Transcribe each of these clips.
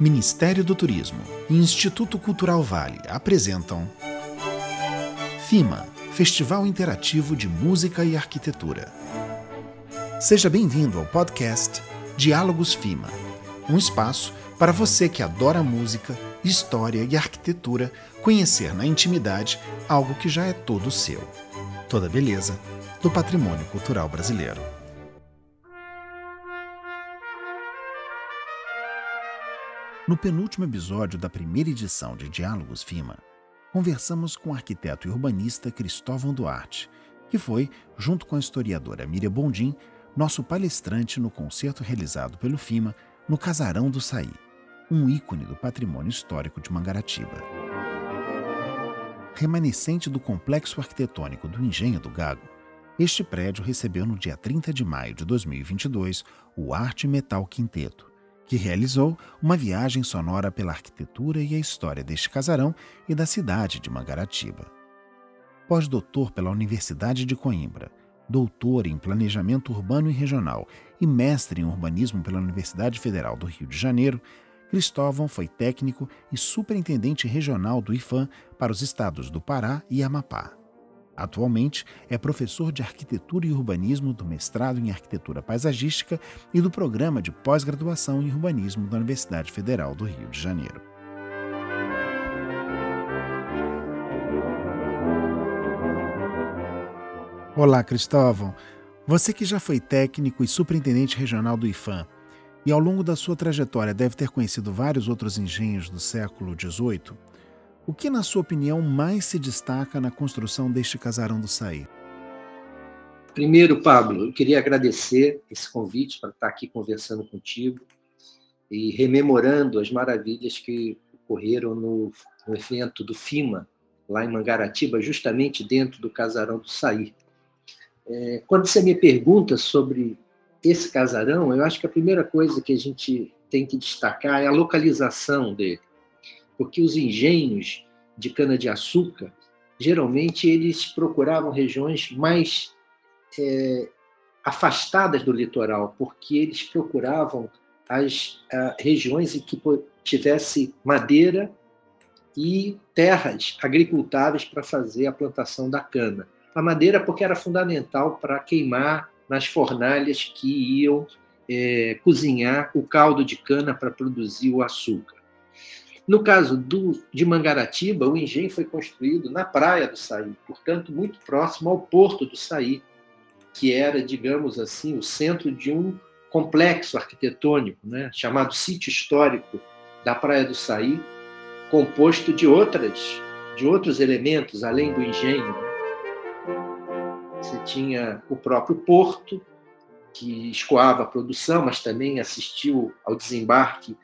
Ministério do Turismo e Instituto Cultural Vale apresentam FIMA Festival Interativo de Música e Arquitetura. Seja bem-vindo ao podcast Diálogos FIMA, um espaço para você que adora música, história e arquitetura conhecer na intimidade algo que já é todo seu. Toda beleza do patrimônio cultural brasileiro. No penúltimo episódio da primeira edição de Diálogos FIMA, conversamos com o arquiteto e urbanista Cristóvão Duarte, que foi, junto com a historiadora Miriam Bondim, nosso palestrante no concerto realizado pelo FIMA no Casarão do Saí, um ícone do patrimônio histórico de Mangaratiba. Remanescente do complexo arquitetônico do Engenho do Gago, este prédio recebeu no dia 30 de maio de 2022 o Arte Metal Quinteto, que realizou uma viagem sonora pela arquitetura e a história deste casarão e da cidade de Mangaratiba. Pós-doutor pela Universidade de Coimbra, doutor em Planejamento Urbano e Regional e mestre em Urbanismo pela Universidade Federal do Rio de Janeiro, Cristóvão foi técnico e superintendente regional do IFAM para os estados do Pará e Amapá. Atualmente é professor de Arquitetura e Urbanismo do mestrado em Arquitetura Paisagística e do programa de pós-graduação em Urbanismo da Universidade Federal do Rio de Janeiro. Olá, Cristóvão. Você que já foi técnico e superintendente regional do IFAM e ao longo da sua trajetória deve ter conhecido vários outros engenhos do século XVIII, o que, na sua opinião, mais se destaca na construção deste casarão do Saí? Primeiro, Pablo, eu queria agradecer esse convite para estar aqui conversando contigo e rememorando as maravilhas que ocorreram no, no evento do FIMA, lá em Mangaratiba, justamente dentro do casarão do Saí. É, quando você me pergunta sobre esse casarão, eu acho que a primeira coisa que a gente tem que destacar é a localização dele porque os engenhos de cana-de-açúcar, geralmente eles procuravam regiões mais é, afastadas do litoral, porque eles procuravam as a, regiões em que tivesse madeira e terras agricultáveis para fazer a plantação da cana. A madeira porque era fundamental para queimar nas fornalhas que iam é, cozinhar o caldo de cana para produzir o açúcar. No caso do, de Mangaratiba, o engenho foi construído na praia do Saí, portanto, muito próximo ao porto do Saí, que era, digamos assim, o centro de um complexo arquitetônico, né, chamado Sítio Histórico da Praia do Saí, composto de outras de outros elementos além do engenho. Você tinha o próprio porto, que escoava a produção, mas também assistiu ao desembarque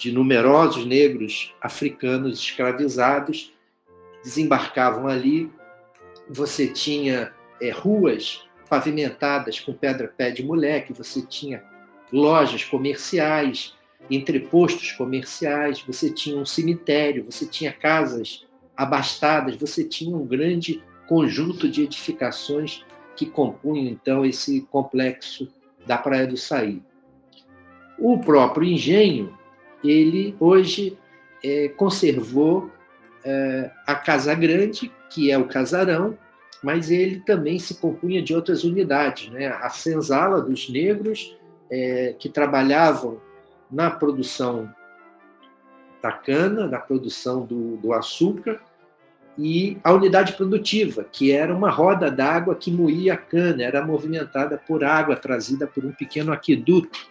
de numerosos negros africanos escravizados desembarcavam ali. Você tinha é, ruas pavimentadas com pedra-pé de moleque, você tinha lojas comerciais, entrepostos comerciais, você tinha um cemitério, você tinha casas abastadas, você tinha um grande conjunto de edificações que compunham então esse complexo da Praia do Saí. O próprio engenho ele hoje é, conservou é, a Casa Grande, que é o casarão, mas ele também se compunha de outras unidades. Né? A senzala dos negros, é, que trabalhavam na produção da cana, na produção do, do açúcar, e a unidade produtiva, que era uma roda d'água que moía a cana, era movimentada por água trazida por um pequeno aqueduto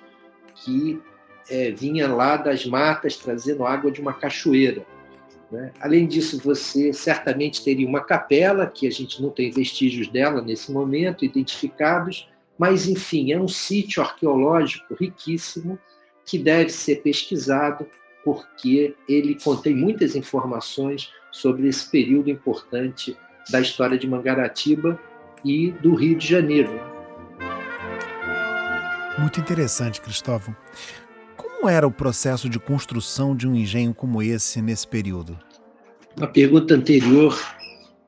que é, vinha lá das matas trazendo água de uma cachoeira. Né? Além disso, você certamente teria uma capela, que a gente não tem vestígios dela nesse momento, identificados, mas, enfim, é um sítio arqueológico riquíssimo que deve ser pesquisado, porque ele contém muitas informações sobre esse período importante da história de Mangaratiba e do Rio de Janeiro. Muito interessante, Cristóvão. Como era o processo de construção de um engenho como esse nesse período? Na pergunta anterior,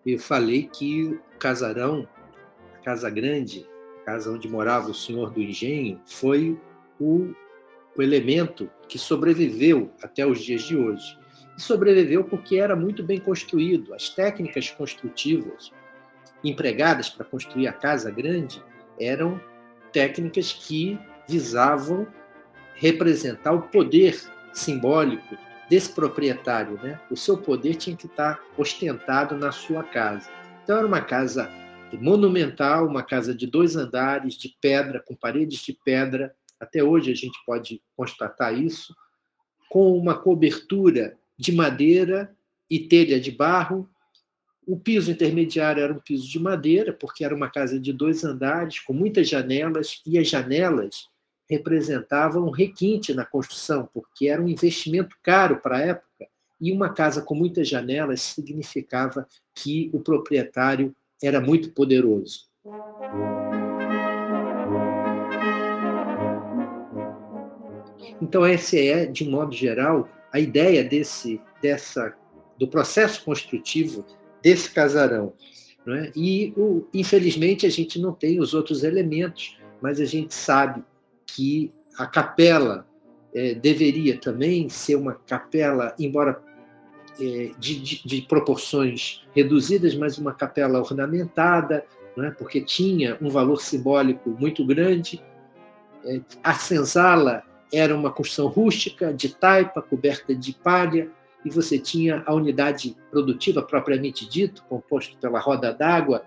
eu falei que o casarão, a Casa Grande, a casa onde morava o senhor do engenho, foi o o elemento que sobreviveu até os dias de hoje. E sobreviveu porque era muito bem construído. As técnicas construtivas empregadas para construir a casa grande eram técnicas que visavam representar o poder simbólico desse proprietário, né? O seu poder tinha que estar ostentado na sua casa. Então era uma casa monumental, uma casa de dois andares, de pedra, com paredes de pedra. Até hoje a gente pode constatar isso, com uma cobertura de madeira e telha de barro. O piso intermediário era um piso de madeira, porque era uma casa de dois andares, com muitas janelas, e as janelas representavam um requinte na construção, porque era um investimento caro para a época, e uma casa com muitas janelas significava que o proprietário era muito poderoso. Então essa é, de modo geral, a ideia desse dessa do processo construtivo desse casarão. É? E, o, infelizmente, a gente não tem os outros elementos, mas a gente sabe que a capela é, deveria também ser uma capela, embora é, de, de, de, proporções reduzidas, mas uma capela ornamentada, é? porque tinha um valor simbólico muito grande. É, a senzala era uma construção rústica, de taipa, coberta de palha, e você tinha a unidade produtiva propriamente dito, composto pela roda d'água,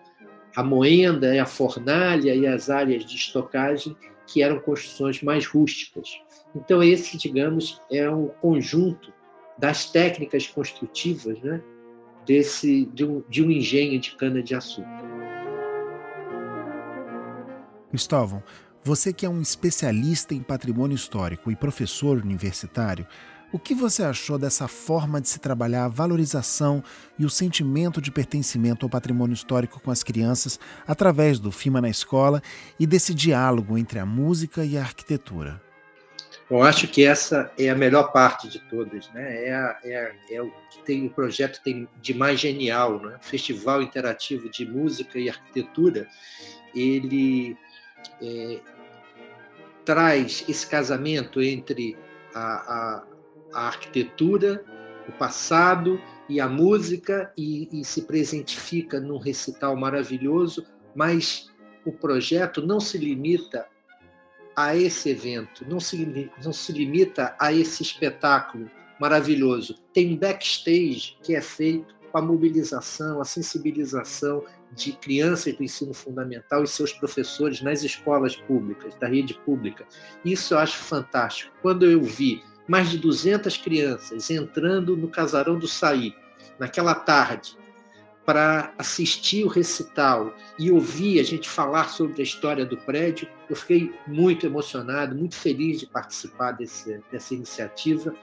a moenda, a fornalha e as áreas de estocagem, que eram construções mais rústicas. Então, esse, digamos, é um conjunto das técnicas construtivas né, desse, de, um, de um engenho de cana-de-açúcar. Cristóvão, você que é um especialista em patrimônio histórico e professor universitário, o que você achou dessa forma de se trabalhar a valorização e o sentimento de pertencimento ao patrimônio histórico com as crianças através do FIMA na escola e desse diálogo entre a música e a arquitetura? Eu acho que essa é a melhor parte de todas, né? É, a, é, a, é o que tem o projeto tem de mais genial, né? Festival Interativo de Música e Arquitetura, ele é, traz esse casamento entre a, a arquitetura, o passado e a música e, e se presentifica num recital maravilhoso, mas o projeto não se limita a esse evento, não se, não se limita a esse espetáculo maravilhoso. Tem um backstage que é feito com a mobilização, a sensibilização de crianças do ensino fundamental e seus professores nas escolas públicas, da rede pública. Isso eu acho fantástico. Quando eu vi mais de 200 crianças entrando no casarão do Saí, naquela tarde, para assistir o recital e ouvir a gente falar sobre a história do prédio, eu fiquei muito emocionado, muito feliz de participar desse, dessa iniciativa,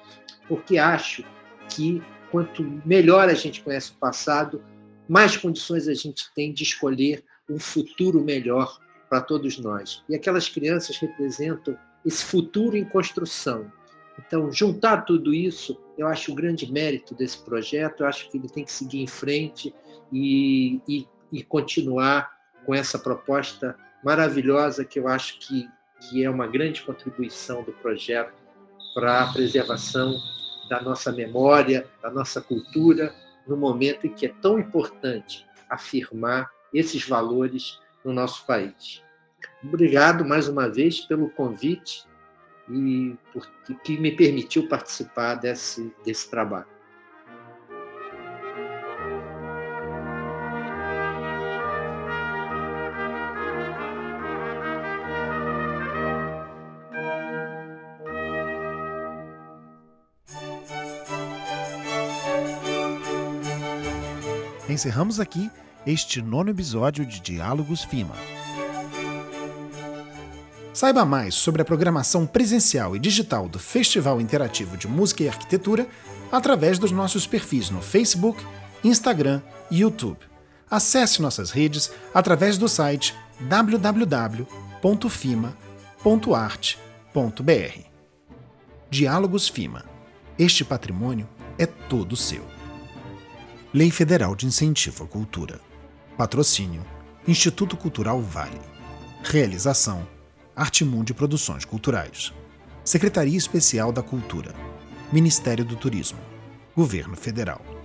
porque acho que quanto melhor a gente conhece o passado, mais condições a gente tem de escolher um futuro melhor para todos nós. E aquelas crianças representam esse futuro em construção, então, juntar tudo isso, eu acho o grande mérito desse projeto, eu acho que ele tem que seguir em frente e, e, e continuar com essa proposta maravilhosa que eu acho que, que é uma grande contribuição do projeto para a preservação da nossa memória, da nossa cultura, no momento em que é tão importante afirmar esses valores no nosso país. Obrigado mais uma vez pelo convite e por, que me permitiu participar desse, desse trabalho. Encerramos aqui este nono episódio de Diálogos FIMA. Saiba mais sobre a programação presencial e digital do Festival Interativo de Música e Arquitetura através dos nossos perfis no Facebook, Instagram e YouTube. Acesse nossas redes através do site www.fima.art.br. Diálogos FIMA. Este patrimônio é todo seu. Lei Federal de Incentivo à Cultura. Patrocínio: Instituto Cultural Vale. Realização: Artimundi Produções Culturais. Secretaria Especial da Cultura, Ministério do Turismo, Governo Federal.